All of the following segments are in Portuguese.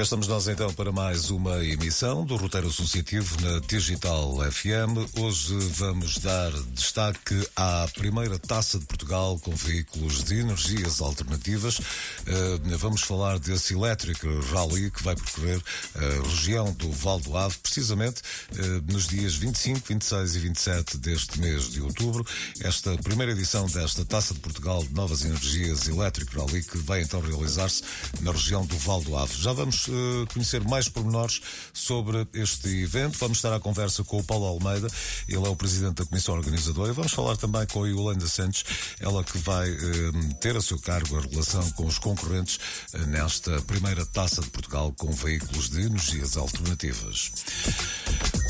Cá estamos nós então para mais uma emissão do Roteiro Associativo na Digital FM. Hoje vamos dar destaque à primeira taça de Portugal com veículos de energias alternativas. Uh, vamos falar desse Electric Rally que vai percorrer a região do Val do Ave, precisamente uh, nos dias 25, 26 e 27 deste mês de outubro. Esta primeira edição desta taça de Portugal de Novas Energias Electric Rally que vai então realizar-se na região do Val do Ave. Já vamos conhecer mais pormenores sobre este evento. Vamos estar à conversa com o Paulo Almeida, ele é o presidente da comissão organizadora, e vamos falar também com a Yolanda Santos, ela que vai uh, ter a seu cargo a relação com os concorrentes uh, nesta primeira taça de Portugal com veículos de energias alternativas.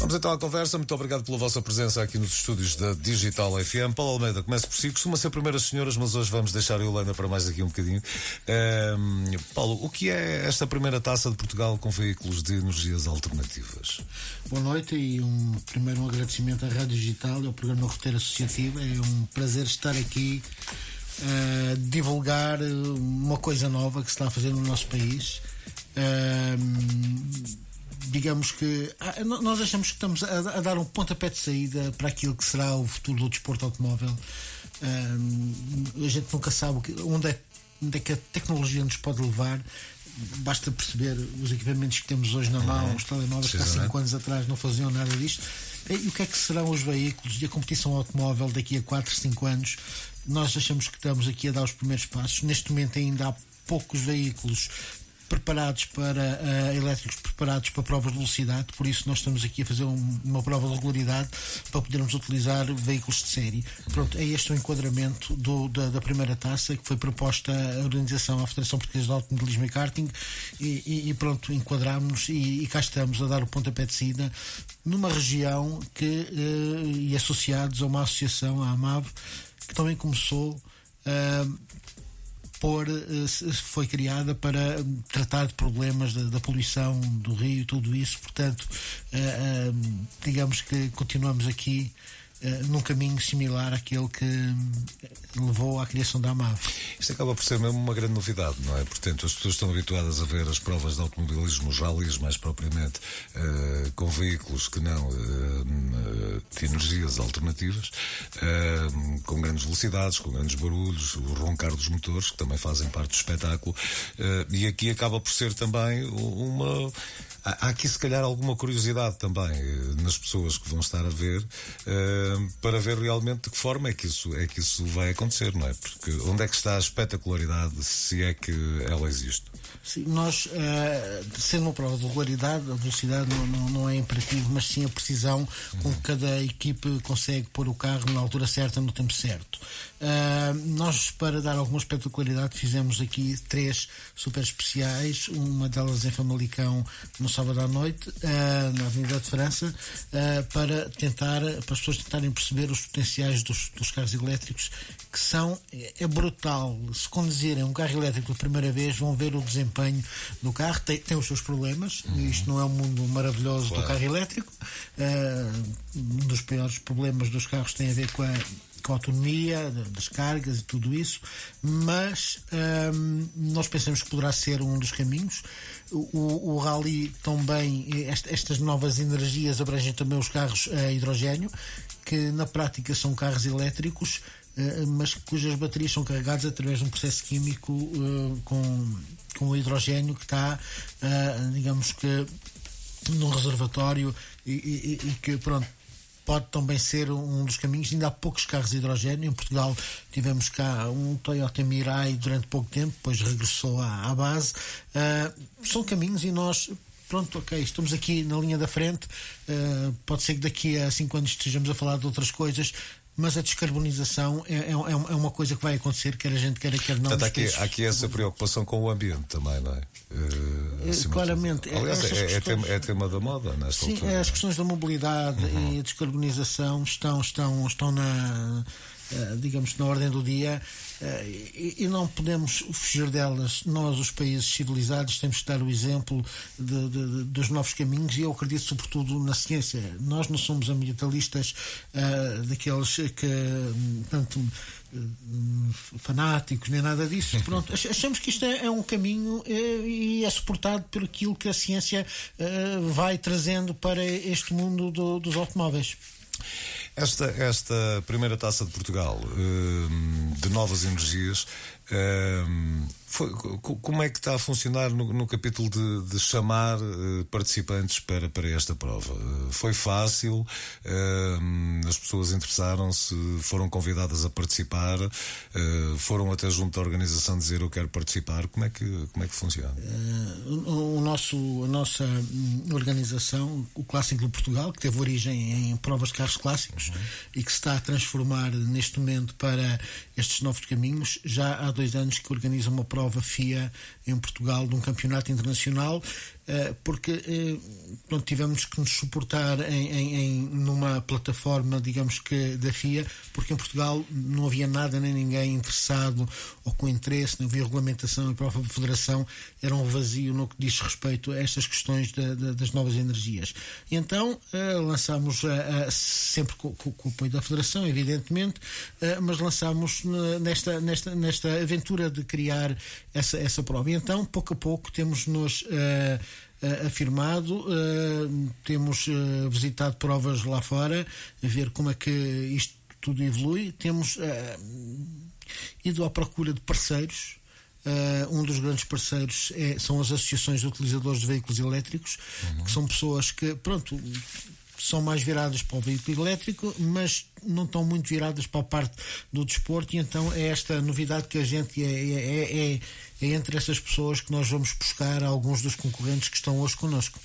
Vamos então à conversa. Muito obrigado pela vossa presença aqui nos estúdios da Digital FM. Paulo Almeida, começo por si. Costuma ser primeiras senhoras, mas hoje vamos deixar a Yolanda para mais aqui um bocadinho. Um, Paulo, o que é esta primeira taça de Portugal com veículos de energias alternativas? Boa noite e um, primeiro um agradecimento à Rádio Digital e ao programa Roteiro Associativo. É um prazer estar aqui a uh, divulgar uma coisa nova que se está a fazer no nosso país. Uh, digamos que ah, nós achamos que estamos a, a, dar um pontapé de saída para aquilo que será o futuro do desporto automóvel. a gente nunca sabe onde é, onde é que a tecnologia nos pode levar. Basta perceber os equipamentos que temos hoje na mão, uhum. os telemóveis que há 5 anos atrás não faziam nada disto. E o que é que serão os veículos e a competição automóvel daqui a 4, 5 anos? Nós achamos que estamos aqui a dar os primeiros passos. Neste momento ainda há poucos veículos preparados para uh, elétricos preparados para provas de velocidade, por isso nós estamos aqui a fazer um, uma prova de regularidade para podermos utilizar veículos de série. Pronto, é este o enquadramento do, da, da, primeira taça que foi proposta à organização à Federação Portuguesa de Automobilismo e Karting e, e, e pronto, enquadrámos e, e cá estamos a dar o pontapé de saída numa região que uh, e associados a uma associação, a AMAV, que também começou uh, por, eh, foi criada para tratar de problemas da, da poluição do rio e tudo isso. Portanto, eh, eh, digamos que continuamos aqui uh, num caminho similar àquele que levou à criação da AMAV. Isto acaba por ser mesmo uma grande novidade, não é? Portanto, as pessoas estão habituadas a ver as provas de automobilismo, os rallies mais propriamente, uh, com veículos que não uh, de energias alternativas, com grandes velocidades, com grandes barulhos, o roncar dos motores, que também fazem parte do espetáculo, e aqui acaba por ser também uma há aqui se calhar alguma curiosidade também eh, nas pessoas que vão estar a ver uh, para ver realmente de que forma é que isso é que isso vai acontecer, não é? Porque onde é que está a espetacularidade, se é que ela existe? Sim, nós, uh, sendo uma prova de regularidade, a velocidade não, não, não, é imperativo, mas sim a precisão com que cada equipe consegue pôr o carro na altura certa, no tempo certo. Uh, nós, para dar alguma espetacularidade, fizemos aqui três super especiais, uma delas em Famalicão no sábado à noite, uh, na Avenida de França, uh, para tentar, para as pessoas tentarem perceber os potenciais dos, dos carros elétricos, que são, é brutal. Se conduzirem um carro elétrico pela primeira vez, vão ver o desempenho do carro, tem, tem os seus problemas, uhum. isto não é um mundo maravilhoso claro. do carro elétrico. um dos piores problemas dos carros tem a ver com a autonomia das cargas e tudo isso, mas hum, nós pensamos que poderá ser um dos caminhos. O, o rally também, estas novas energias abrangem também os carros a hidrogênio, que na prática são carros elétricos, eh, mas cujas baterias são carregadas através de um processo químico uh, com, com o hidrogênio que está, uh, digamos que, num reservatório e, e, e que, pronto, pode também ser um dos caminhos. Ainda há poucos carros de hidrogênio. Em Portugal tivemos cá um Toyota Mirai durante pouco tempo, depois regressou à, à base. Uh, são caminhos e nós pronto, ok, estamos aqui na linha da frente. Uh, pode ser que daqui a cinco anos estejamos a falar de outras coisas, mas a descarbonização é, é, é, é uma coisa que vai acontecer, quer a gente queira, quer não. Portanto, há aqui, há aqui essa preocupação com o ambiente também, não é? Uh, Claramente. Aliás, é, é, tema, é, tema, da moda nesta Sim, altura. as questões da mobilidade uhum. e a descarbonização estão, estão, estão na eh, digamos, na ordem do dia eh, e não podemos fugir delas. Nós, os países civilizados, temos que dar o exemplo de, de, dos novos caminhos e eu acredito sobretudo na ciência. Nós não somos ambientalistas uh, daqueles que tanto fanáticos nem nada disso. Pronto, achamos que isto é, é um caminho e é suportado por aquilo que a ciência vai trazendo para este mundo do, dos automóveis. Esta, esta primeira taça de Portugal hum, de novas energias hum, foi, como é que está a funcionar no, no capítulo de, de chamar uh, participantes para, para esta prova? Uh, foi fácil? Uh, as pessoas interessaram-se? Foram convidadas a participar? foram até junto à organização dizer eu quero participar? Como é que, como é que funciona? O, o, nosso, a nossa hum, organização, o Clássico de Portugal, que teve origem em provas de carros clássicos uhum. e que se está a transformar neste momento para estes novos caminhos, já há dois anos que organiza uma prova FIA em Portugal de um campeonato internacional porque eh, pronto, tivemos que nos suportar em, em, em, numa plataforma, digamos que da FIA, porque em Portugal não havia nada nem ninguém interessado ou com interesse, não havia regulamentação, a própria Federação era um vazio no que diz respeito a estas questões da, da, das novas energias. E então uh, lançámos, sempre com, com, o apoio da Federação, evidentemente, mas lançámos nesta, nesta, nesta aventura de criar essa, essa prova. E então, pouco a pouco, temos nos afirmado. Uh, temos uh, visitado provas lá fora, a ver como é que isto tudo evolui. Temos ido à procura de parceiros. um dos grandes parceiros é, são as associações de utilizadores de veículos elétricos, uhum. que são pessoas que, pronto, são mais viradas para o veículo elétrico, mas não estão muito viradas para a parte do desporto, e então é esta novidade que a gente é, é, é, é, é entre essas pessoas que nós vamos buscar alguns dos concorrentes que estão hoje connosco.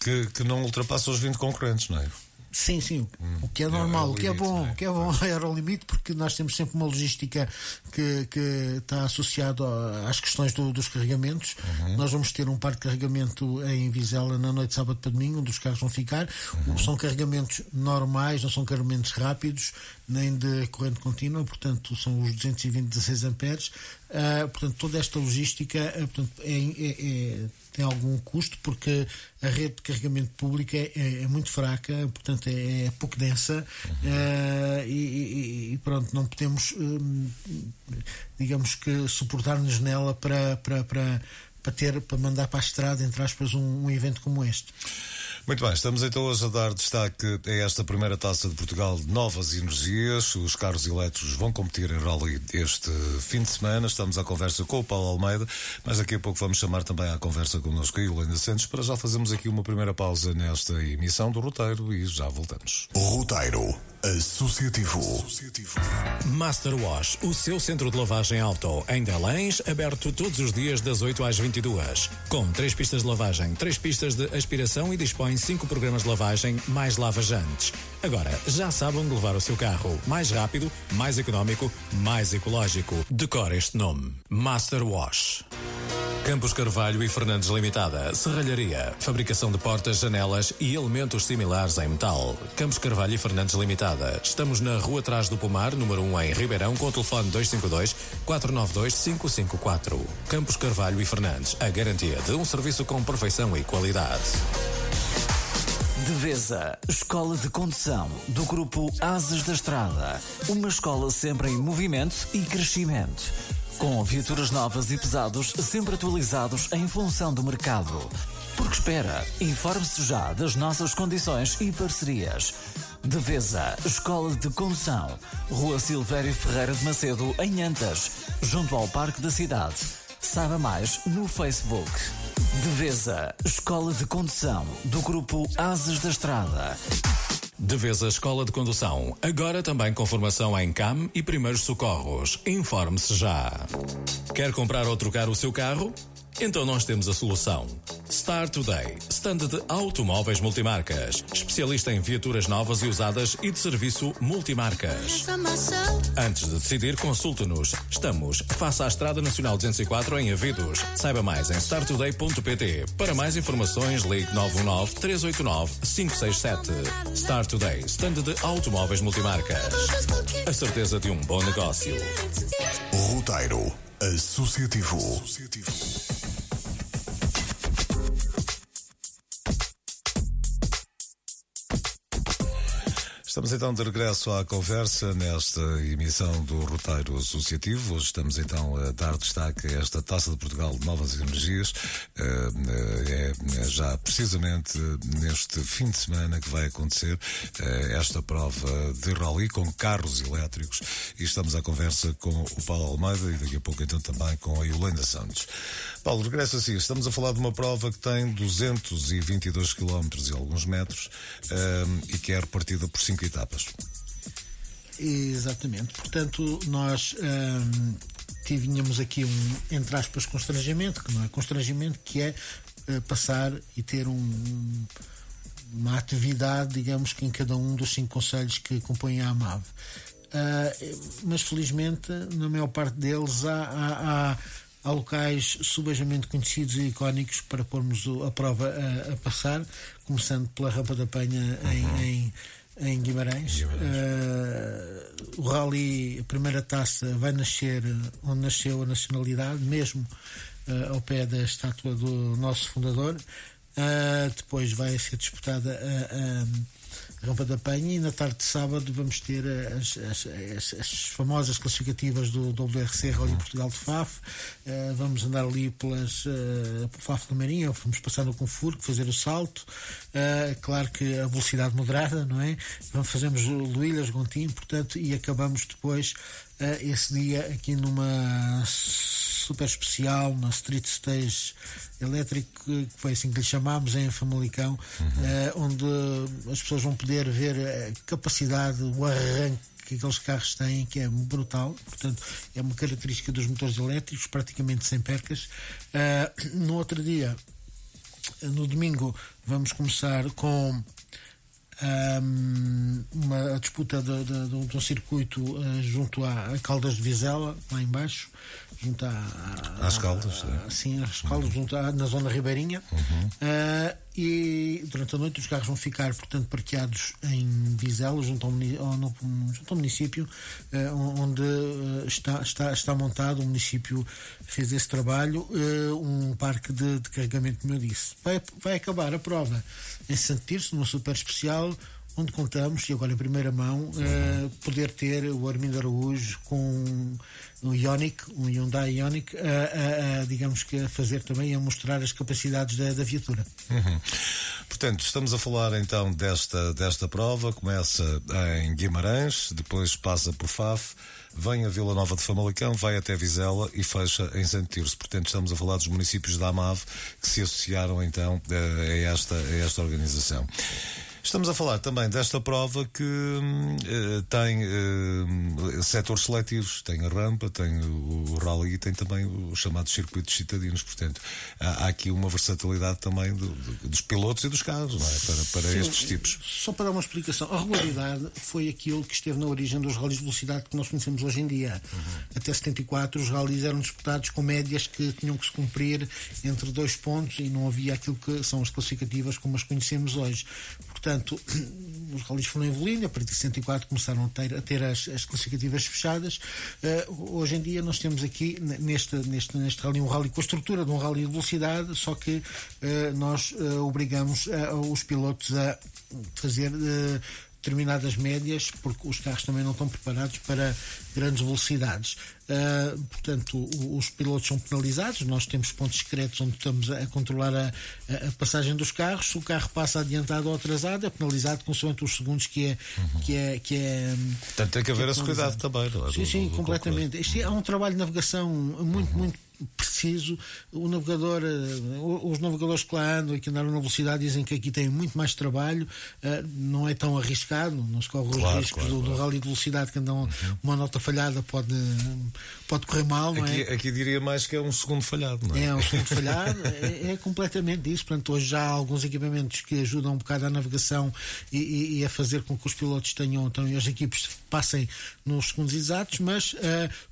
Que, que não ultrapassa os 20 concorrentes, não é? Sim, sim, hum, o que é normal, é o que é bom, é? o que é bom era o limite, porque nós temos sempre uma logística que, que está associada às questões do, dos carregamentos. Uhum. Nós vamos ter um parque de carregamento em Vizela na noite de sábado para domingo, onde os carros vão ficar. Uhum. São carregamentos normais, não são carregamentos rápidos, nem de corrente contínua, portanto, são os 220 16 amperes. Uh, portanto, toda esta logística uh, portanto, é, é, é tem algum custo porque a rede de carregamento público é, é, é muito fraca, portanto é, é pouco densa uhum. uh, e, e, pronto, não podemos, um, digamos que, suportar-nos nela para, para, para, para, ter, para mandar para a estrada, entre aspas, um, um evento como este. Muito bem, estamos então hoje a dar destaque a esta primeira taça de Portugal de novas energias. Os carros elétricos vão competir em rally este fim de semana. Estamos à conversa com o Paulo Almeida, mas daqui a pouco vamos chamar também à conversa connosco a Helena Santos para já fazermos aqui uma primeira pausa nesta emissão do Roteiro e já voltamos. Roteiro Associativo. Master Wash, o seu centro de lavagem auto, em Delães, aberto todos os dias das 8 às 22. Com três pistas de lavagem, três pistas de aspiração e dispõe cinco programas de lavagem mais lavajantes. Agora, já sabe onde levar o seu carro. Mais rápido, mais económico, mais ecológico. Decore este nome. Master Wash. Campos Carvalho e Fernandes Limitada, Serralharia, fabricação de portas, janelas e elementos similares em metal. Campos Carvalho e Fernandes Limitada. Estamos na Rua Trás do Pomar, número 1 em Ribeirão, com o telefone 252 492 554. Campos Carvalho e Fernandes, a garantia de um serviço com perfeição e qualidade. Devesa, Escola de Condução, do grupo Asas da Estrada. Uma escola sempre em movimento e crescimento. Com viaturas novas e pesados sempre atualizados em função do mercado. Porque espera, informe-se já das nossas condições e parcerias. Devesa, Escola de Condução, Rua Silvério Ferreira de Macedo, em Antas, junto ao Parque da Cidade. Saiba mais no Facebook. Devesa, Escola de Condução, do grupo Asas da Estrada. Devesa Escola de Condução, agora também com formação em CAM e primeiros socorros. Informe-se já. Quer comprar ou trocar o seu carro? Então nós temos a solução. Start Today, stand de automóveis multimarcas, especialista em viaturas novas e usadas e de serviço multimarcas. Antes de decidir, consulte-nos. Estamos face à Estrada Nacional 204 em Avidos. Saiba mais em starttoday.pt. Para mais informações, ligue 919 389 567. Start Today, stand de automóveis multimarcas. A certeza de um bom negócio. Roteiro Associativo. Estamos então de regresso à conversa nesta emissão do Roteiro Associativo. Hoje estamos então a dar destaque a esta Taça de Portugal de Novas Energias. É, é já precisamente neste fim de semana que vai acontecer esta prova de rally com carros elétricos. E estamos à conversa com o Paulo Almeida e daqui a pouco então também com a Yolanda Santos. Paulo, regresso assim. Estamos a falar de uma prova que tem 222 km e alguns metros e que é repartida por cinco etapas. Exatamente. Portanto, nós hum, tínhamos aqui um, entre aspas, constrangimento, que não é constrangimento, que é uh, passar e ter um, uma atividade, digamos que em cada um dos cinco conselhos que compõem a AMAV. Uh, mas felizmente, na maior parte deles, há, há, há há locais subejamente conhecidos e icónicos para pormos a prova a, a passar, começando pela Rampa da Penha uhum. em, em Guimarães. Uh, o Rally, a primeira taça, vai nascer onde nasceu a nacionalidade, mesmo uh, ao pé da estátua do nosso fundador. Uh, depois vai ser disputada a Rampa da Penha e na tarde de sábado vamos ter as, as, as, as famosas classificativas do WRC Rally Portugal de FAF. Uh, vamos andar ali pelas uh, FAF da Marinha, vamos passar no Confurco, fazer o salto. Uh, claro que a velocidade moderada, não é? Vamos fazemos Luílas, Gontim, portanto, e acabamos depois esse dia aqui numa super especial, na Street Stage Elétrico, que foi assim que lhe chamámos, em Famalicão, uhum. uh, onde as pessoas vão poder ver a capacidade, o arranque que aqueles carros têm, que é brutal, portanto, é uma característica dos motores elétricos, praticamente sem percas. Uh, no outro dia, no domingo, vamos começar com um, uma disputa de, de, de, de um circuito uh, junto a, Caldas de Vizela, lá embaixo, junto à, às Caldas, a, sim, às Caldas, uhum. junto à, na zona ribeirinha. Uhum. Uh, e durante a noite os carros vão ficar, portanto, parqueados em Vizela, junto ao, junto ao município, uh, onde está, está, está montado, o município fez esse trabalho, um parque de, de carregamento, como eu disse. Vai, vai acabar a prova em Santo Tirso, numa super especial, onde contamos, e agora em primeira mão, uh, poder ter o Armindo Araújo com um Ionic, um Hyundai Ionic, a, a, digamos que a fazer também, a mostrar as capacidades da, da viatura. Uhum. Portanto, estamos a falar então desta, desta prova, começa em Guimarães, depois passa por Faf, vem a Vila Nova de Famalicão, vai até Vizela e fecha em Santo Tirso. Portanto, estamos a falar dos municípios da AMAV que se associaram então a esta, a esta organização. Estamos a falar também desta prova que uh, tem uh, setores seletivos, tem a rampa, tem o, o rally e tem também os chamados circuitos citadinos. Portanto, há, há aqui uma versatilidade também do, do, dos pilotos e dos carros é? para, para Sim, estes tipos. Só para dar uma explicação, a regularidade foi aquilo que esteve na origem dos rallies de velocidade que nós conhecemos hoje em dia. Uhum. Até 74, os rallies eram disputados com médias que tinham que se cumprir entre dois pontos e não havia aquilo que são as classificativas como as conhecemos hoje. Portanto, os rallies foram evoluindo, a partir de 104 começaram a ter, a ter as, as, classificativas fechadas. Uh, hoje em dia nós temos aqui neste, neste, neste rally um rally com a estrutura de um rally de velocidade, só que uh, nós uh, obrigamos os pilotos a fazer determinadas médias, porque os carros também não estão preparados para grandes velocidades. Uh, portanto, os pilotos são penalizados, nós temos pontos secretos onde estamos a controlar a, a, passagem dos carros. Se o carro passa adiantado ou atrasado, é penalizado consoante os segundos que é. Uhum. Que é, que é Portanto, tem que haver é esse cuidado também, não é? Sim, sim, do, do completamente. Isto é, há um trabalho de navegação muito, uhum. muito preciso. O navegador, uh, os navegadores que lá andam e que andaram na velocidade dizem que aqui tem muito mais trabalho, uh, não é tão arriscado, não se corre claro, os riscos claro, do, claro. do rally de velocidade que andam uhum. uma nota falhada pode, pode correr mal. Não aqui, é? aqui diria mais que é um segundo falhado, não é? É um segundo falhado, é, é, completamente isso. Portanto, hoje já há alguns equipamentos que ajudam um bocado à navegação e, e, e a fazer com que os pilotos tenham, tenham as equipes passem nos segundos exatos, mas uh,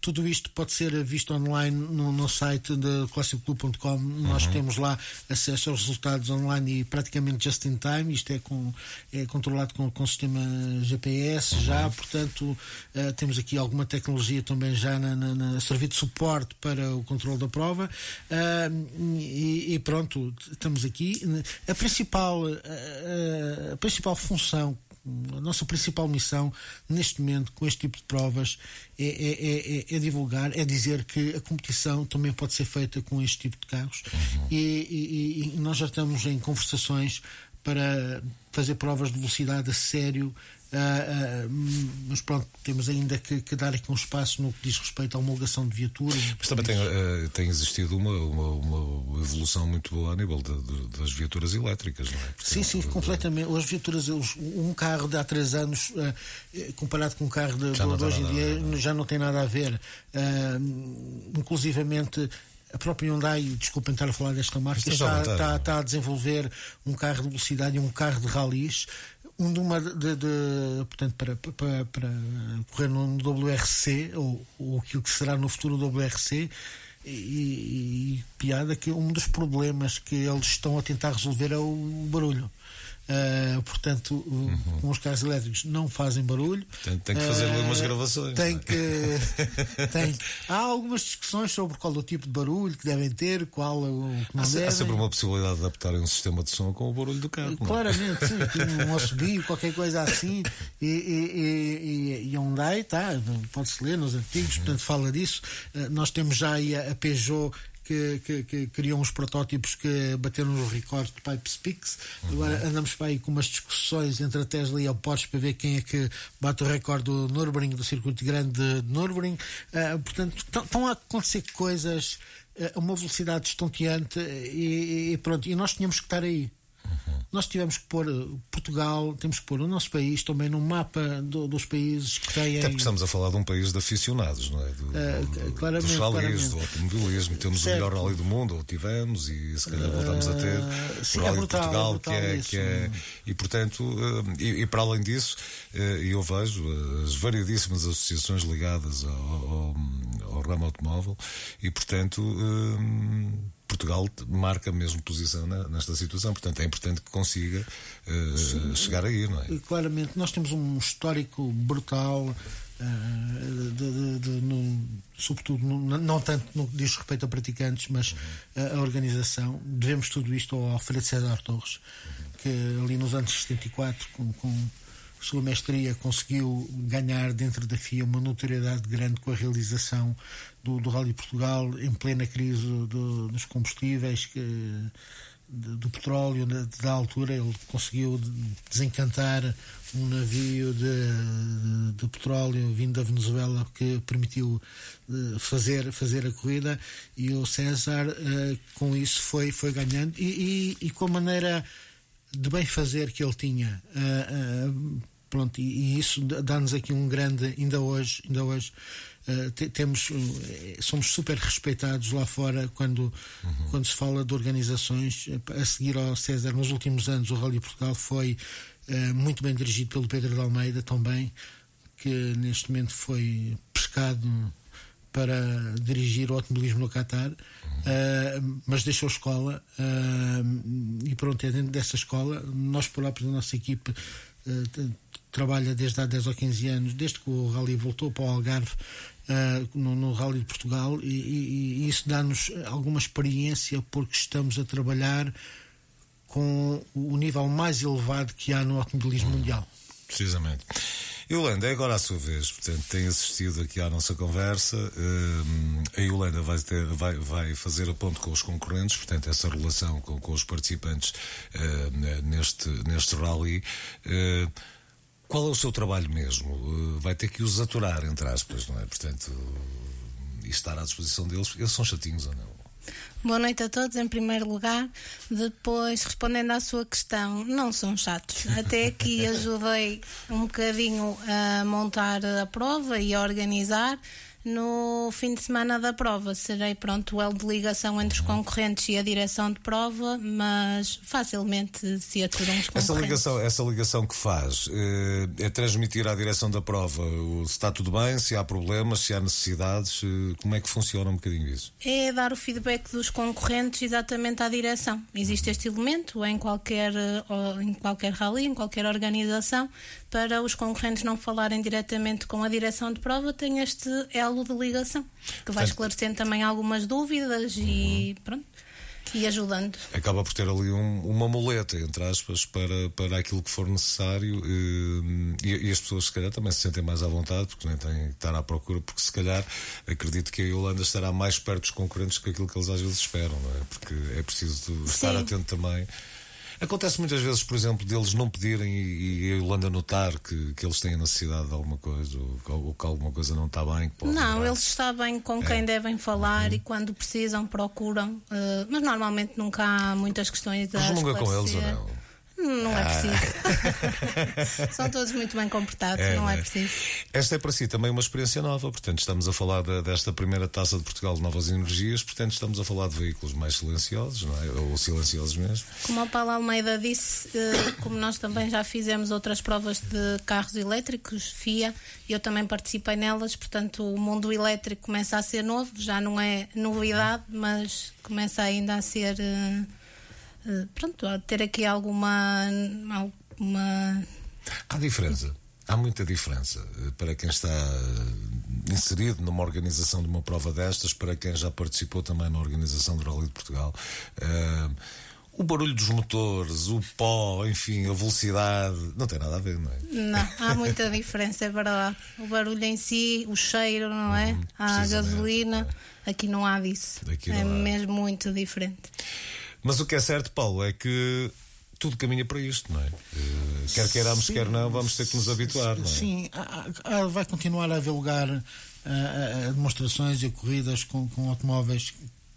tudo isto pode ser visto online no, no site de classicoclub.com. Uhum. Nós temos lá acesso aos resultados online e praticamente just in time. Isto é, com, é controlado com, com o sistema GPS uhum. já, portanto, uh, temos aqui alguma tecnologia também já na, na, na servir de suporte para o controle da prova. Uh, e, e, pronto, estamos aqui. A principal, a principal função a nossa principal missão neste momento com este tipo de provas é, é, é, é, divulgar, é dizer que a competição também pode ser feita com este tipo de carros uhum. e, e, e, nós já estamos em conversações para fazer provas de velocidade a sério Uh, uh, mas pronto, temos ainda que, que, dar aqui um espaço no que diz respeito à homologação de viaturas. Mas também tem, uh, tem existido uma, uma, uma, evolução muito boa a nível de, de, das viaturas elétricas, não é? Porque sim, sim, completamente. As viaturas, um carro de há três anos, comparado com um carro de, de hoje em dia, não. já não tem nada a ver. inclusivamente a própria Hyundai, desculpem estar a falar desta marca, está, está, está, a desenvolver um carro de velocidade e um carro de de uma de, de, portanto para, para, para correr no WRC ou, ou aquilo que será no futuro WRC e, e, e piada que um dos problemas que eles estão a tentar resolver é o barulho Uh, portanto, uhum. com os carros elétricos não fazem barulho. Tem, tem que fazer uh, umas gravações. Tem é? que, tem, há algumas discussões sobre qual o tipo de barulho que devem ter, qual o que não há, devem. Há sempre uma possibilidade de adaptarem um sistema de som com o barulho do carro. É? Claramente, sim, um assobio, qualquer coisa assim. E, e, e, e Hyundai, tá, pode-se ler nos artigos, uhum. portanto, fala disso. Uh, nós temos já aí a, a Peugeot que, que, que, criam uns protótipos que bateram os recordes de Pipe Speaks. Uhum. Agora andamos para aí com umas discussões entre a Tesla e a Porsche para ver quem é que bate o recorde do Nürburgring, do circuito grande de Nürburgring. Uh, portanto, estão a acontecer coisas a uma velocidade estonteante e, e, pronto, e nós tínhamos que estar aí. Uhum. Nós tivemos que pôr eh, Portugal, temos que pôr o nosso país também no mapa do, dos países que têm. Até porque estamos a falar de um país de aficionados, não é? Do, uh, do, claramente, dos rallies, claramente. do automobilismo. Temos certo. o melhor rally do mundo, ou tivemos, e se calhar voltamos a ter. Sim, o rally é brutal, de Portugal, é que, é, que é. E portanto, e, e, para além disso, eu vejo as variedíssimas associações ligadas ao, ao, ao ramo automóvel, e portanto. Portugal marca mesmo posição nesta situação, portanto é importante que consiga uh, chegar aí, não é? Claramente, nós temos um histórico brutal. Uh, de, de, de, no, sobretudo, no, não tanto no que diz respeito a praticantes, mas uhum. a, a, organização. Devemos tudo isto ao Alfredo César Torres, uhum. que ali nos anos 74, com, com sua mestria conseguiu ganhar dentro da FIA uma notoriedade grande com a realização do, do Rally Portugal em plena crise do, dos combustíveis que, do, petróleo da altura. Ele conseguiu desencantar um navio de, de, petróleo vindo da Venezuela que permitiu eh, fazer fazer a corrida. E o César uh, com isso foi foi ganhando. E, e, e, com a maneira de bem fazer que ele tinha uh, pronto e, e isso dá-nos aqui um grande ainda hoje ainda hoje Uh, temos uh, somos super respeitados lá fora quando uhum. quando se fala de organizações a seguir ao César nos últimos anos o Rally Portugal foi uh, muito bem dirigido pelo Pedro de Almeida também que neste momento foi pescado para dirigir o automobilismo no Qatar uhum. mas deixou escola e pronto é dentro dessa escola nós próprios da nossa equipe trabalha desde há 10 ou 15 anos, desde que o Rally voltou para o Algarve, uh, no, no Rally de Portugal, e, e, e isso dá-nos alguma experiência porque estamos a trabalhar com o nível mais elevado que há no automobilismo hum, mundial. Precisamente. Yolanda, é agora a sua vez, portanto, tem assistido aqui à nossa conversa. Uh, a Yolanda vai, ter, vai, vai fazer a ponto com os concorrentes, portanto, essa relação com, com os participantes uh, neste, neste rally. Uh, qual é o seu trabalho mesmo? Uh, vai ter que os aturar, entre aspas, não é? Portanto, estar à disposição deles, eles são chatinhos ou não? Boa noite a todos, em primeiro lugar. Depois, respondendo à sua questão, não são chatos. Até aqui ajudei um bocadinho a montar a prova e a organizar. No fim de semana da prova serei pronto o elo de ligação entre os concorrentes e a direção de prova, mas facilmente se aturam os concorrentes. Essa ligação, essa ligação que faz eh, é transmitir à direção da prova se está tudo bem, se há problemas, se há necessidades, eh, como é que funciona um bocadinho isso? É dar o feedback dos concorrentes exatamente à direção. Existe este elemento em qualquer, eh, em qualquer rally, em qualquer organização, para os concorrentes não falarem diretamente com a direção de prova, tem este elo de ligação, que vai esclarecendo também algumas dúvidas e pronto. E ajudando. Acaba por ter ali um, uma muleta, entre aspas, para, para aquilo que for necessário eh, e, e, as pessoas, se calhar, também se sentem mais à vontade, porque nem têm que estar à procura, porque se calhar acredito que a Holanda estará mais perto dos concorrentes que aquilo que eles às vezes esperam, não é? Porque é preciso estar Sim. atento também Acontece muitas vezes, por exemplo, deles não pedirem e, e a Holanda notar que, que eles têm necessidade de alguma coisa ou, ou que alguma coisa não está bem. não, eles sabem com quem é. devem falar uhum. e quando precisam procuram, uh, mas normalmente nunca há muitas questões a Resmunga com eles ou não? Não é preciso. São todos muito bem comportados, é, não é, é preciso. Esta é para si também uma experiência nova, portanto, estamos a falar de, desta primeira taça de Portugal de Novas Energias, portanto, estamos a falar de veículos mais silenciosos, não é? Ou silenciosos mesmo. Como o Paulo Almeida disse, eh, como nós também já fizemos outras provas de carros elétricos, FIA, eu também participei nelas, portanto, o mundo elétrico começa a ser novo, já não é novidade, mas começa ainda a ser. Eh, pronto, ter aqui alguma. alguma... Há diferença. Há muita diferença eh, para quem está eh, inserido numa organização de uma prova destas, para quem já participou também na organização do Rally de Portugal. Uh, o barulho dos motores, o pó, enfim, a velocidade, não tem nada a ver, não é? Não, há muita diferença, é verdade. O barulho em si, o cheiro, não é? Uhum, a gasolina, é. aqui não há disso. é mesmo muito diferente. Mas o que é certo, Paulo, é que tudo caminha para isto, não é? Uh, quer queiramos, sim, quer não, vamos ter que nos habituar, não é? Sim, vai continuar a haver lugar a, a demonstrações e a corridas com, com automóveis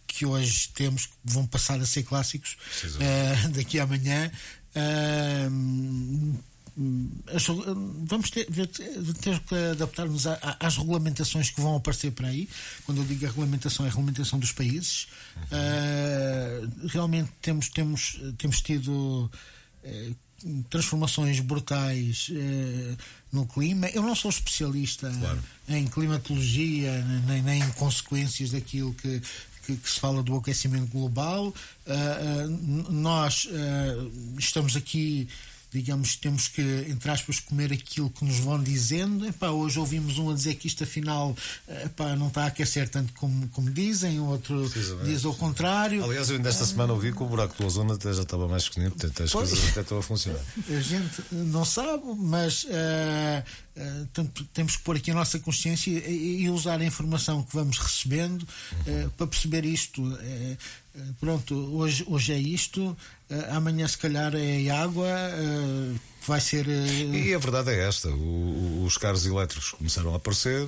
que hoje temos que vão passar a ser clássicos uh, daqui a amanhã. Uh, vamos ter, ter que adaptar-nos às regulamentações que vão aparecer por aí. Quando eu digo a regulamentação, é a regulamentação dos países. Uh, realmente temos, temos, temos tido uh, transformações brutais uh, no clima. Eu não sou especialista claro. em climatologia nem, nem em consequências daquilo que, que, que, se fala do aquecimento global. Uh, uh, nós uh, estamos aqui digamos, temos que, entre aspas, comer aquilo que nos vão dizendo. Epá, hoje ouvimos um a dizer que isto afinal epá, não está a aquecer tanto como, como dizem, outro diz ao contrário. Aliás, eu ainda esta semana ouvi que o buraco do ozono até já estava mais pequenino, portanto as pois, coisas até estão a funcionar. A gente não sabe, mas uh, uh, temos que pôr aqui a nossa consciência e, e usar a informação que vamos recebendo uh, para perceber isto. Pronto, hoje, hoje é isto, amanhã se calhar é água vai ser. E a verdade é esta: os carros elétricos começaram a aparecer,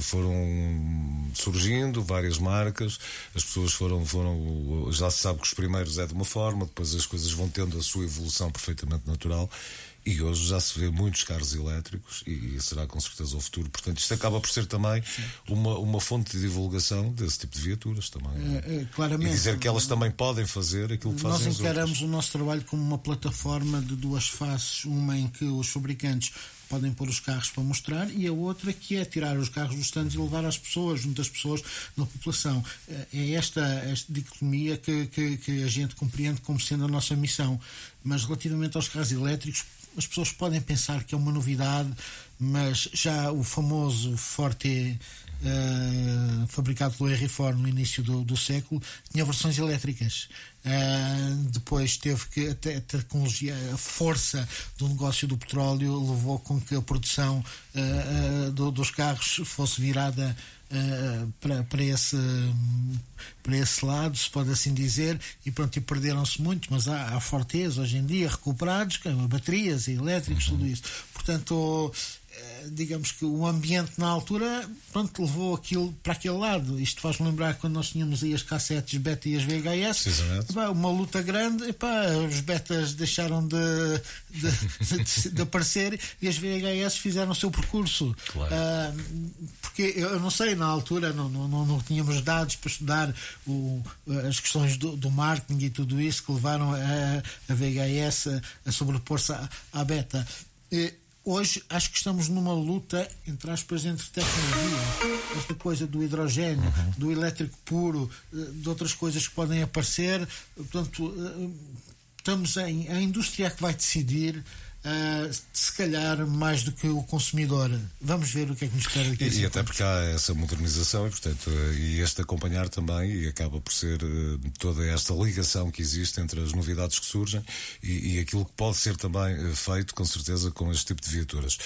foram surgindo várias marcas, as pessoas foram, foram. Já se sabe que os primeiros é de uma forma, depois as coisas vão tendo a sua evolução perfeitamente natural. E hoje já se vê muitos carros elétricos e, será com certeza o futuro. Portanto, isto acaba por ser também uma, uma fonte de divulgação desse tipo de viaturas também. É, é, claramente. E dizer que elas também podem fazer aquilo que fazem Nós encaramos o nosso trabalho como uma plataforma de duas faces, uma em que os fabricantes podem pôr os carros para mostrar e a outra que é tirar os carros dos stands e levar às pessoas, junto às pessoas na população. É, é esta, esta dicotomia que, que, que a gente compreende como sendo a nossa missão. Mas relativamente aos carros elétricos, as pessoas podem pensar que é uma novidade, mas já o famoso Forte uh, fabricado pelo Henry Ford no início do, do século tinha versões elétricas. Uh, depois teve que até a tecnologia, a força do negócio do petróleo levou com que a produção uh, do, dos carros fosse virada Uh, para, para, esse, para esse lado, se pode assim dizer, e pronto, e perderam-se muito, mas há, há fortes hoje em dia recuperados, baterias elétricas, tudo isso. Portanto, eh, digamos que o ambiente na altura pronto, levou aquilo para aquele lado. Isto faz-me lembrar quando nós tínhamos aí as cassetes beta e as VHS, epá, uma luta grande, epá, os betas deixaram de, de, de, de, aparecer e as VHS fizeram o seu percurso. Claro. Uh, porque eu não sei, na altura não, não, não, não tínhamos dados para estudar o, as questões do, do, marketing e tudo isso que levaram a, a VHS a, a sobrepor-se à, à beta. E, hoje acho que estamos numa luta, entre aspas, entre tecnologia. Esta coisa do hidrogênio, uhum. do elétrico puro, eh, de outras coisas que podem aparecer. Portanto, eh, estamos em. A indústria é que vai decidir Uh, se calhar mais do que o consumidor. Vamos ver o que é que nos espera daqui E, e até porque há essa modernização e, portanto, uh, e este acompanhar também, e acaba por ser uh, toda esta ligação que existe entre as novidades que surgem e, e aquilo que pode ser também feito, com certeza, com este tipo de viaturas.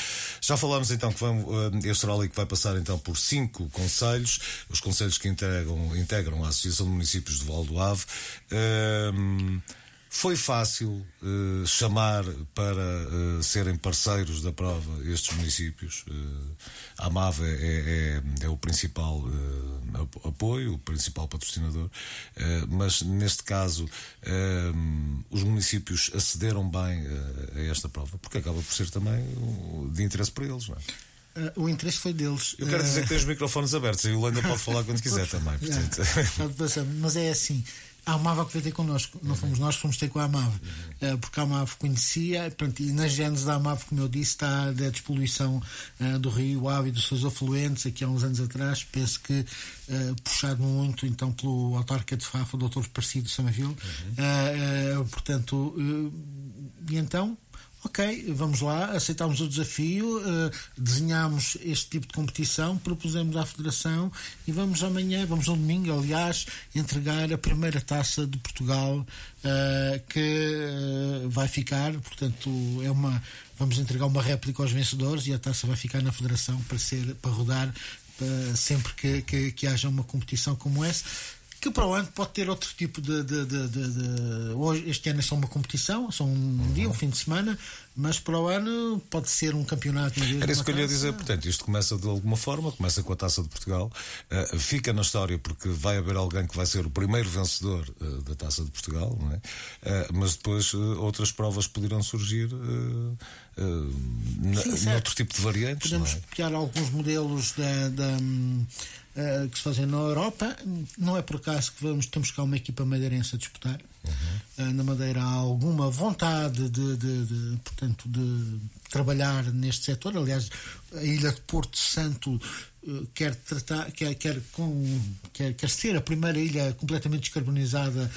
Já falámos então que vamos, este rally que vai passar então por cinco conselhos, os conselhos que integram, integram a Associação de Municípios de Val do Ave. Foi fácil uh, chamar para uh, serem parceiros da prova estes municípios. Uh, a AMAV é, é, é o principal apoio, o principal patrocinador, mas neste caso os municípios acederam bem a esta prova, porque acaba por ser também de interesse para eles, não é? o interesse foi deles. Eu quero dizer que tem os microfones abertos e o Landa pode falar quando quiser também. Portanto. Mas é assim, a Amava que veio ter connosco, não fomos nós que fomos ter com a Amava, uhum. porque a Amava conhecia, pronto, e na gênese da Amava, como eu disse, está a despoluição uh, do Rio Ave e dos seus afluentes, aqui há uns anos atrás, penso que uh, puxado muito então pelo autarca de Fafa, o Dr. Parecido Samaville, uhum. uh, portanto, e então Ok, vamos lá, aceitámos o desafio, uh, desenhámos este tipo de competição, propusemos à Federação e vamos amanhã, vamos no domingo, aliás, entregar a primeira taça de Portugal uh, que uh, vai ficar, portanto, é uma. Vamos entregar uma réplica aos vencedores e a taça vai ficar na Federação para, ser, para rodar sempre que, que, que haja uma competição como essa que para o ano pode ter outro tipo de. de, de, de hoje, este ano é só uma competição, só um dia, um fim de semana, mas para o ano pode ser um campeonato. Era isso que eu ia dizer, portanto, isto começa de alguma forma, começa com a taça de Portugal, uh, fica na história porque vai haver alguém que vai ser o primeiro vencedor uh, da taça de Portugal, não é? Uh, mas depois outras provas poderão surgir. Sim, noutro tipo de variantes. Podemos é? copiar alguns modelos da, da uh, que se fazem na Europa. Não é por acaso que vamos, temos cá uma equipa madeirense a disputar. Uhum. Uh, na Madeira há alguma vontade de, de, de, portanto, de trabalhar neste setor. Aliás, a ilha de Porto Santo eh, quer tratar quer quer, com, quer quer ser a primeira ilha completamente descarbonizada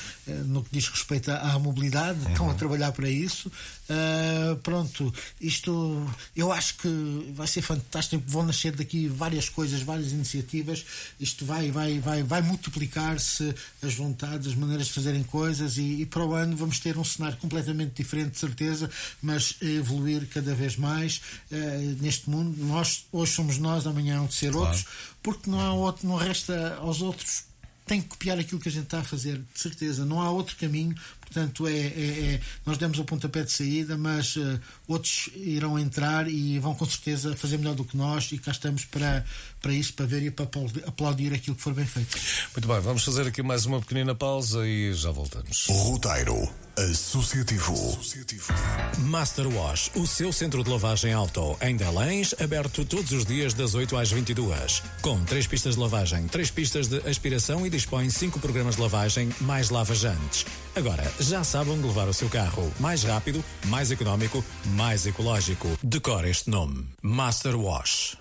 no que diz respeito à, à mobilidade uhum. estão a trabalhar para isso uh, pronto isto eu acho que vai ser fantástico vão nascer daqui várias coisas várias iniciativas isto vai vai vai vai multiplicar-se as vontades as maneiras de fazerem coisas e, e, para o ano vamos ter um cenário completamente diferente de certeza mas evoluir cada vez mais uh, neste mundo nós hoje somos nós amanhã vão ser claro. outros, porque não há outro, não resta aos outros tem que copiar aquilo que a gente está a fazer, de certeza. Não há outro caminho. Portanto, é, é, é nós demos o pontapé de saída, mas uh, outros irão entrar e vão com certeza fazer melhor do que nós. E cá estamos para, para isso, para ver e para aplaudir aquilo que for bem feito. Muito bem, vamos fazer aqui mais uma pequenina pausa e já voltamos. Roteiro Associativo. Associativo. Master Wash, o seu centro de lavagem auto em Delães, aberto todos os dias das 8 às 22. Com três pistas de lavagem, três pistas de aspiração e dispõe cinco programas de lavagem mais lavajantes. Agora, já sabem levar o seu carro. Mais rápido, mais económico, mais ecológico. Decore este nome. Master Wash.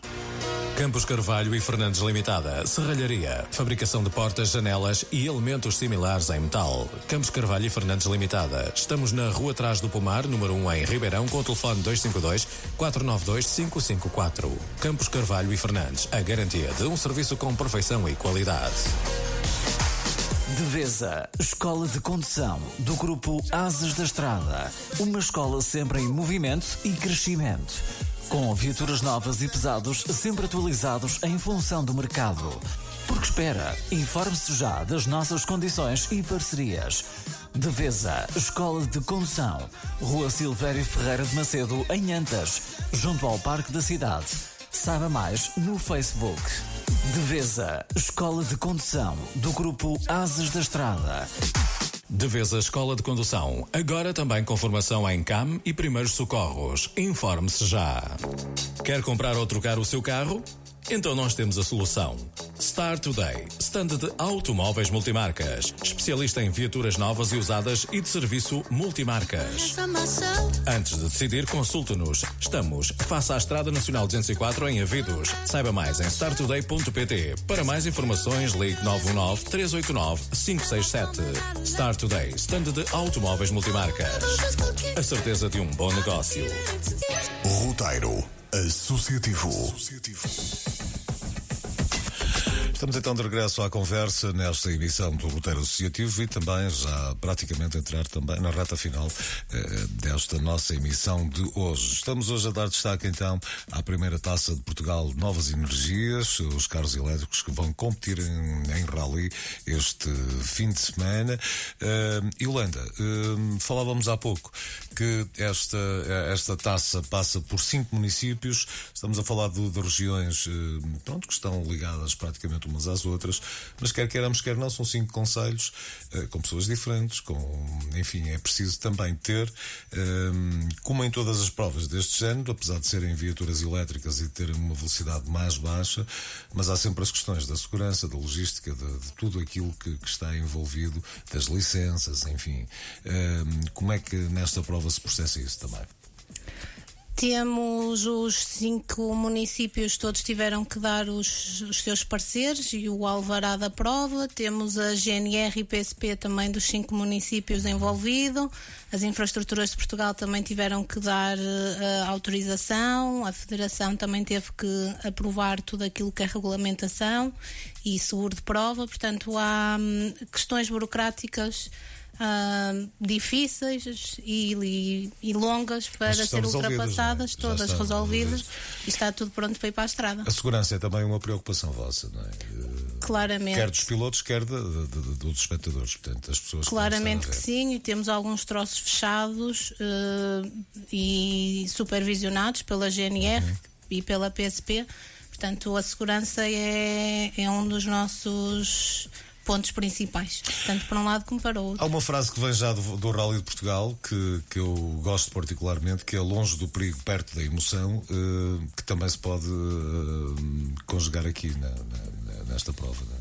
Campos Carvalho e Fernandes Limitada. Serralharia. Fabricação de portas, janelas e elementos similares em metal. Campos Carvalho e Fernandes Limitada. Estamos na rua atrás do Pomar, número 1 em Ribeirão, com o telefone 252 492 554. Campos Carvalho e Fernandes. A garantia de um serviço com perfeição e qualidade. Devesa, Escola de Condução, do grupo Ases da Estrada. Uma escola sempre em movimento e crescimento. Com viaturas novas e pesados sempre atualizados em função do mercado. Porque que espera? Informe-se já das nossas condições e parcerias. Devesa, Escola de Condução, Rua Silvério Ferreira de Macedo, em Antas, junto ao Parque da Cidade. Saiba mais no Facebook. Devesa, Escola de Condução, do Grupo Asas da Estrada. Devesa Escola de Condução, agora também com formação em CAM e primeiros socorros. Informe-se já. Quer comprar ou trocar o seu carro? Então nós temos a solução. Start Today, stand de automóveis multimarcas, especialista em viaturas novas e usadas e de serviço multimarcas. Antes de decidir, consulte-nos. Estamos face à Estrada Nacional 204 em Avidos. Saiba mais em starttoday.pt. Para mais informações, ligue 919 389 567. Start Today, stand de automóveis multimarcas. A certeza de um bom negócio. Roteiro Associativo. Estamos então de regresso à conversa nesta emissão do Roteiro Associativo e também já praticamente entrar também na reta final eh, desta nossa emissão de hoje. Estamos hoje a dar destaque então à primeira taça de Portugal Novas Energias, os carros elétricos que vão competir em, em rally este fim de semana. Uh, Yolanda, uh, falávamos há pouco que esta, esta taça passa por cinco municípios, estamos a falar de, de regiões uh, pronto, que estão ligadas praticamente umas às outras, mas quer queiramos, quer não, são cinco conselhos uh, com pessoas diferentes, com, enfim, é preciso também ter, uh, como em todas as provas deste género, apesar de serem viaturas elétricas e terem uma velocidade mais baixa, mas há sempre as questões da segurança, da logística, de, de tudo aquilo que, que, está envolvido, das licenças, enfim. Uh, como é que nesta prova se processa isso também? Temos os cinco municípios, todos tiveram que dar os, os, seus pareceres e o alvará da prova. Temos a GNR e PSP também dos cinco municípios envolvidos. As infraestruturas de Portugal também tiveram que dar uh, autorização. A Federação também teve que aprovar tudo aquilo que é regulamentação e seguro de prova. Portanto, há hum, questões burocráticas uh, difíceis e, e, e, longas para ser ultrapassadas, é? todas resolvidas e está tudo pronto para ir para a estrada. A segurança é também uma preocupação vossa, não é? Claramente. Quer dos pilotos, quer de, de, de, dos espectadores, portanto, as pessoas Claramente que, que sim, e temos alguns troços fechados uh, e supervisionados pela GNR uhum. e pela PSP. Portanto, a segurança é, é um dos nossos pontos principais, tanto para um lado como para o outro. Há uma frase que vem já do, do Rally de Portugal que, que eu gosto particularmente, que é longe do perigo, perto da emoção, uh, que também se pode uh, conjugar aqui na, na, nesta prova.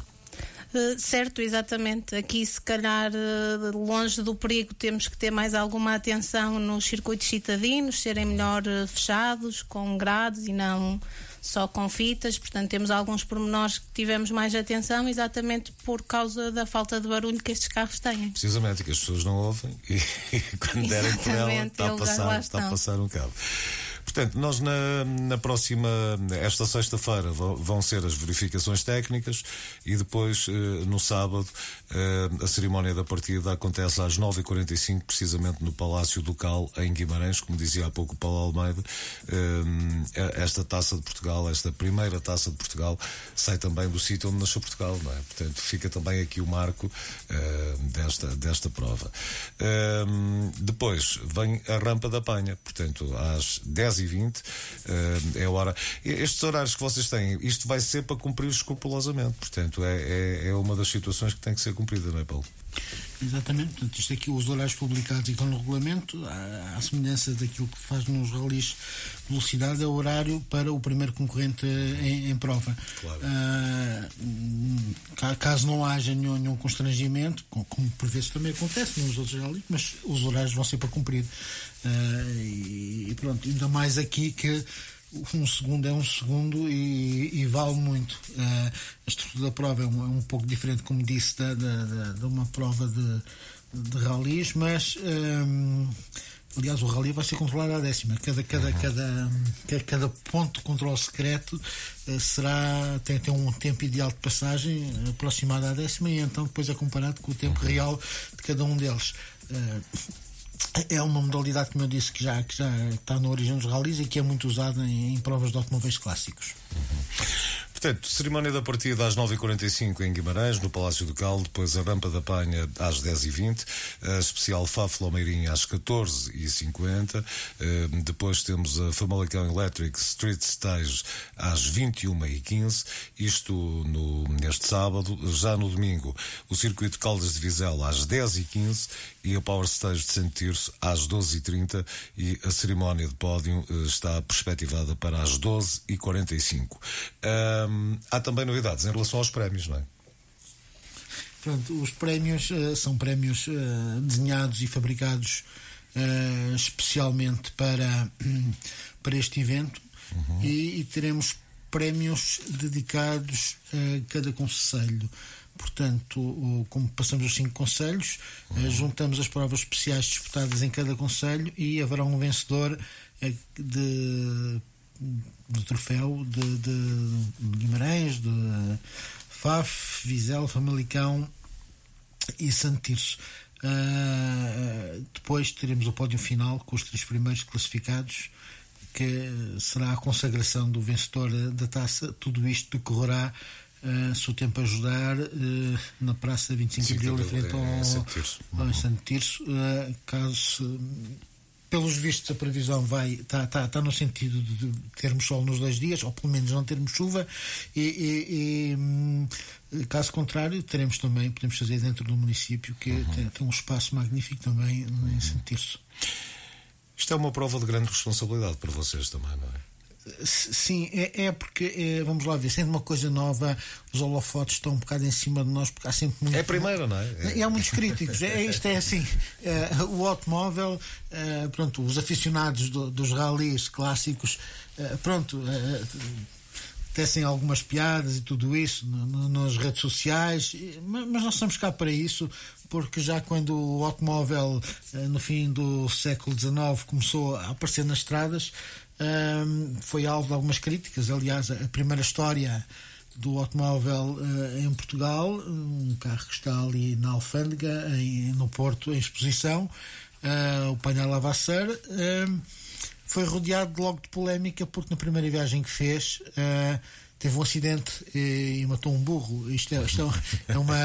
Uh, certo, exatamente. Aqui, se calhar, uh, longe do perigo, temos que ter mais alguma atenção nos circuitos citadinos, serem melhor uh, fechados, com grades e não só com fitas, portanto temos alguns pormenores que tivemos mais atenção exatamente por causa da falta de barulho que estes carros têm. Precisamente, que as pessoas não ouvem e, e quando derem por ela está a, passar, está a passar um cabo. Portanto, nós na, na próxima, esta sexta-feira, vão ser as verificações técnicas e depois, eh, no sábado, a cerimónia da partida acontece às 9h45, precisamente no Palácio Ducal, em Guimarães, como dizia há pouco o Paulo Almeida. Eh, esta taça de Portugal, esta primeira taça de Portugal, sai também do sítio onde nasceu Portugal, não é? Portanto, fica também aqui o marco desta, desta prova. Depois vem a rampa da panha, portanto, às 10 e 20 uh, eh, é a hora. Estes horários que vocês têm, isto vai ser para cumprir escrupulosamente, portanto, é, é, é uma das situações que tem que ser cumprida, não é, Paulo? Exatamente, portanto, isto aqui, os horários publicados e com o regulamento, à, semelhança daquilo que faz nos ralis de velocidade, é o horário para o primeiro concorrente em, em prova. Claro. Uh, caso não haja nenhum, nenhum constrangimento, como por vezes também acontece nos outros ralis, mas os horários vão ser para cumprir. Uh, e, e pronto, ainda mais aqui que um segundo é um segundo e, e vale muito. Uh, a estrutura da prova é um, é um pouco diferente, como disse, da, da, de uma prova de, de ralis, mas um, aliás o rally vai ser controlado à décima. Cada, cada, cada, cada ponto de controle secreto uh, será, tem, tem um tempo ideal de passagem aproximado à décima e então depois é comparado com o tempo real de cada um deles. Uh, é uma modalidade, como eu disse, que já, que já está na origem dos rallies e que é muito usada em, em provas de automóveis clássicos. Uhum. Portanto, cerimónia da partida às 9h45 em Guimarães, no Palácio do Cal, depois a Rampa da Panha às 10h20, a especial Fafo Lomeirinha às 14h50, eh, depois temos a Famalicão Electric Street Stage às 21h15, isto no, neste sábado, já no domingo, o Circuito Caldas de Vizela às 10h15 e a Power Stage de Santo Tirso às 12h30 e a cerimónia de pódio eh, está perspectivada para as 12h45. Um, há também novidades em relação aos prémios, não é? Pronto, os prémios uh, são prémios uh, desenhados e fabricados uh, especialmente para, para este evento uhum. e, e, teremos prémios dedicados a cada conselho. Portanto, o, como passamos os cinco conselhos, uhum. juntamos as provas especiais disputadas em cada conselho e haverá um vencedor de do troféu de, de Guimarães, de Faf, Vizela, Famalicão e Santo Tirso. Uh, depois teremos o pódio final com os três primeiros classificados, que será a consagração do vencedor da taça. Tudo isto decorrerá, uh, se o tempo ajudar, uh, na Praça 25 de Abril, em frente ao, ao Santo Tirso. caso pelos vistos, a previsão vai está tá, tá no sentido de termos sol nos dois dias, ou pelo menos não termos chuva, e, e, e hum, caso contrário, teremos também, podemos fazer dentro do município, que uhum. tem, tem, um espaço magnífico também em sentir-se. Isto é uma prova de grande responsabilidade para vocês também, não é? Sim, é, é porque, é, vamos lá ver, sendo uma coisa nova, os holofotes estão um bocado em cima de nós, porque há sempre muito. É a primeira, não é? e há muitos críticos. É, isto é assim: é, o automóvel, é, pronto, os aficionados do, dos ralis clássicos, é, pronto. tecem algumas piadas e tudo isso no, no, nas redes sociais, mas, mas nós estamos cá para isso, porque já quando o automóvel no fim do século XIX começou a aparecer nas estradas, um, foi alvo de algumas críticas. Aliás, a primeira história do automóvel uh, em Portugal, um carro que está ali na Alfândega, em, no Porto, em exposição, uh, o painel Lavasser, uh, foi rodeado logo de polémica porque na primeira viagem que fez teve um acidente e, e, matou um burro. Isto é, isto é uma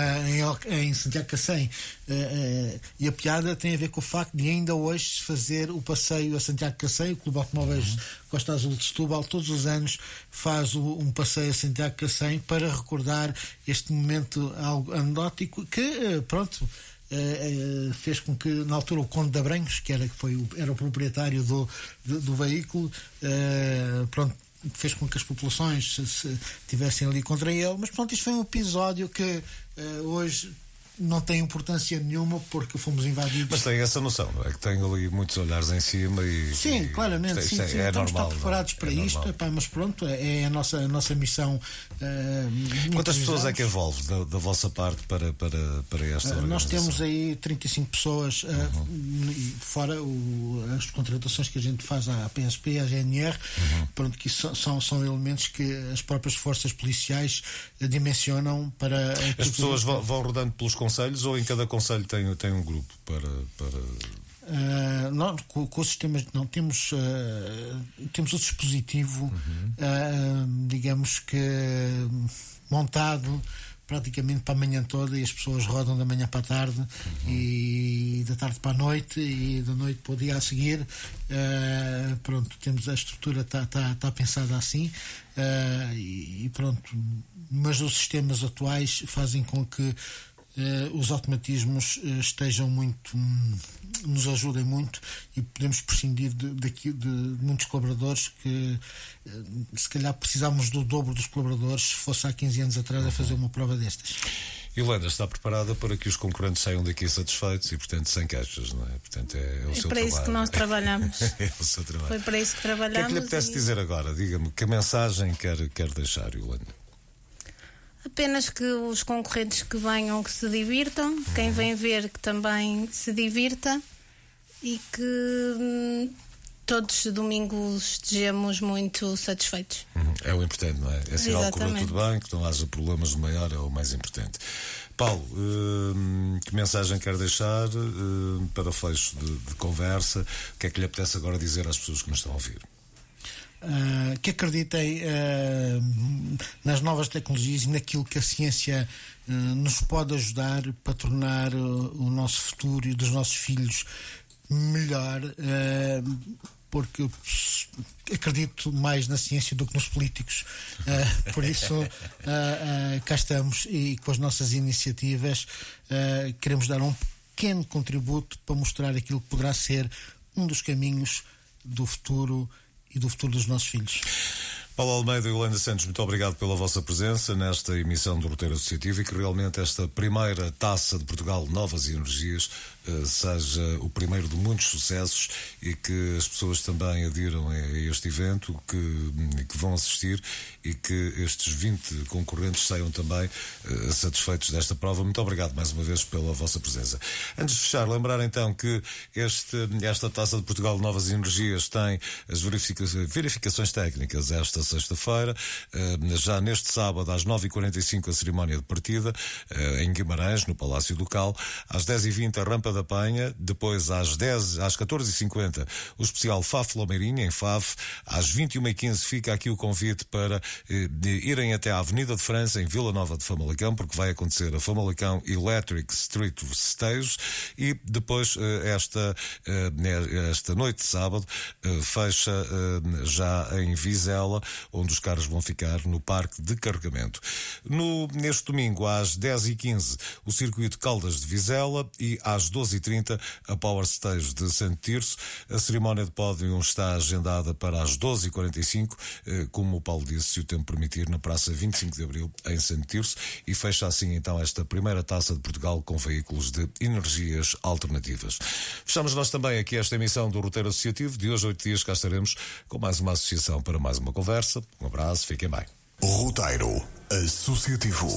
em, em Santiago Cacém. Uh, uh, e a piada tem a ver com o facto de ainda hoje fazer o passeio a Santiago Cacém, o Clube Automóveis uhum. Costa Azul de Setúbal, todos os anos faz o, um passeio a Santiago Cacém para recordar este momento algo anedótico que, uh, pronto. fez com que na altura o Conde de Abranhos, que era, que foi o, era o proprietário do, do, do veículo, pronto, fez com que as populações se, se tivessem ali contra ele, mas pronto, isto foi um episódio que uh, hoje não tem importância nenhuma porque fomos invadidos. Mas tem essa noção, é que tem ali muitos olhares em cima e. Sim, e, claramente, sim, é, sim. É Estamos normal, preparados é? para é isto, epá, mas pronto, é, é, a nossa, a nossa missão. Uh, Quantas pessoas é que envolve da, da, vossa parte para, para, para esta uh, Nós temos aí 35 pessoas, uh, uhum. fora o, as contratações que a gente faz à PSP, à GNR, uhum. pronto, que são, são elementos que as próprias forças policiais dimensionam para. As pessoas vão, vão rodando pelos conselhos ou em cada conselho tem, tem um grupo para. para... Uh, nós, com, com, os sistemas, não temos, uh, temos o dispositivo, uhum. uh, digamos que montado praticamente para a manhã toda e as pessoas rodam da manhã para a tarde uhum. e da tarde para a noite e da noite para o dia a seguir uh, pronto, temos a estrutura está tá, tá pensada assim uh, e, e, pronto mas os sistemas atuais fazem com que os automatismos uh, estejam muito, um, nos ajudem muito e podemos prescindir de, de, de, de muitos colaboradores que uh, se calhar precisávamos do dobro dos colaboradores se fosse há 15 anos atrás a fazer uma prova destas. Lenda está preparada para que os concorrentes saiam daqui satisfeitos e, portanto, sem queixas, não é? Portanto, é, é o é seu para trabalho. isso que nós trabalhamos. é o seu trabalho. Foi para isso que trabalhamos. O que é que lhe apetece e... dizer agora? Diga-me, que mensagem quer, quer deixar, Yolanda? Apenas que os concorrentes que venham que se divirtam, quem vem ver que também se divirta e que hum, todos os domingos estejamos muito satisfeitos. Uhum. É o importante, não é? É sinal que correu tudo bem, que não haja problemas maior, é o mais importante. Paulo, hum, que mensagem quer deixar hum, para fecho de, de conversa? O que é que lhe apetece agora dizer às pessoas que nos estão a ouvir? Uh, que acreditem uh, nas novas tecnologias e naquilo que a ciência uh, nos pode ajudar para tornar o nosso futuro e dos nossos filhos melhor porque acredito mais na ciência do que nos políticos. Uh, por isso, uh, uh, cá estamos e com as nossas iniciativas queremos dar um pequeno contributo para mostrar aquilo que poderá ser um dos caminhos do futuro e do futuro dos nossos filhos. Paulo Almeida e Holanda Santos, muito obrigado pela vossa presença nesta emissão do Roteiro Associativo e que realmente esta primeira taça de Portugal Novas Energias seja o primeiro de muitos sucessos e que as pessoas também adiram a este evento, que, que vão assistir e que estes 20 concorrentes saiam também uh, satisfeitos desta prova. Muito obrigado mais uma vez pela vossa presença. Antes de fechar, lembrar então que este, esta Taça de Portugal Novas Energias tem as verifica verificações técnicas esta sexta-feira, uh, já neste sábado às 9h45 a cerimónia de partida em Guimarães, no Palácio Ducal, às 10h20 a rampa da Penha, depois às 10, às 14h50 o especial Faf Lomeirinha em Faf, às 21h15 fica aqui o convite para eh, irem até à Avenida de França em Vila Nova de Famalicão, porque vai acontecer a Famalicão Electric Street Stage e depois eh, esta, eh, esta noite de sábado eh, fecha eh, já em Vizela, onde os carros vão ficar no parque de carregamento. No, neste domingo às 10h15 o circuito Caldas de Vizela e às 12 12h30 a Power Stage de Santo Tirso. A cerimónia de pódio está agendada para as 12h45, eh, como o Paulo disse, se o tempo permitir, na Praça 25 de Abril, em Santo Tirso, e fecha assim então esta primeira taça de Portugal com veículos de energias alternativas. Fechamos nós também aqui esta emissão do Roteiro Associativo. De hoje oito dias cá estaremos com mais uma associação para mais uma conversa. Um abraço, fiquem bem. Roteiro Associativo.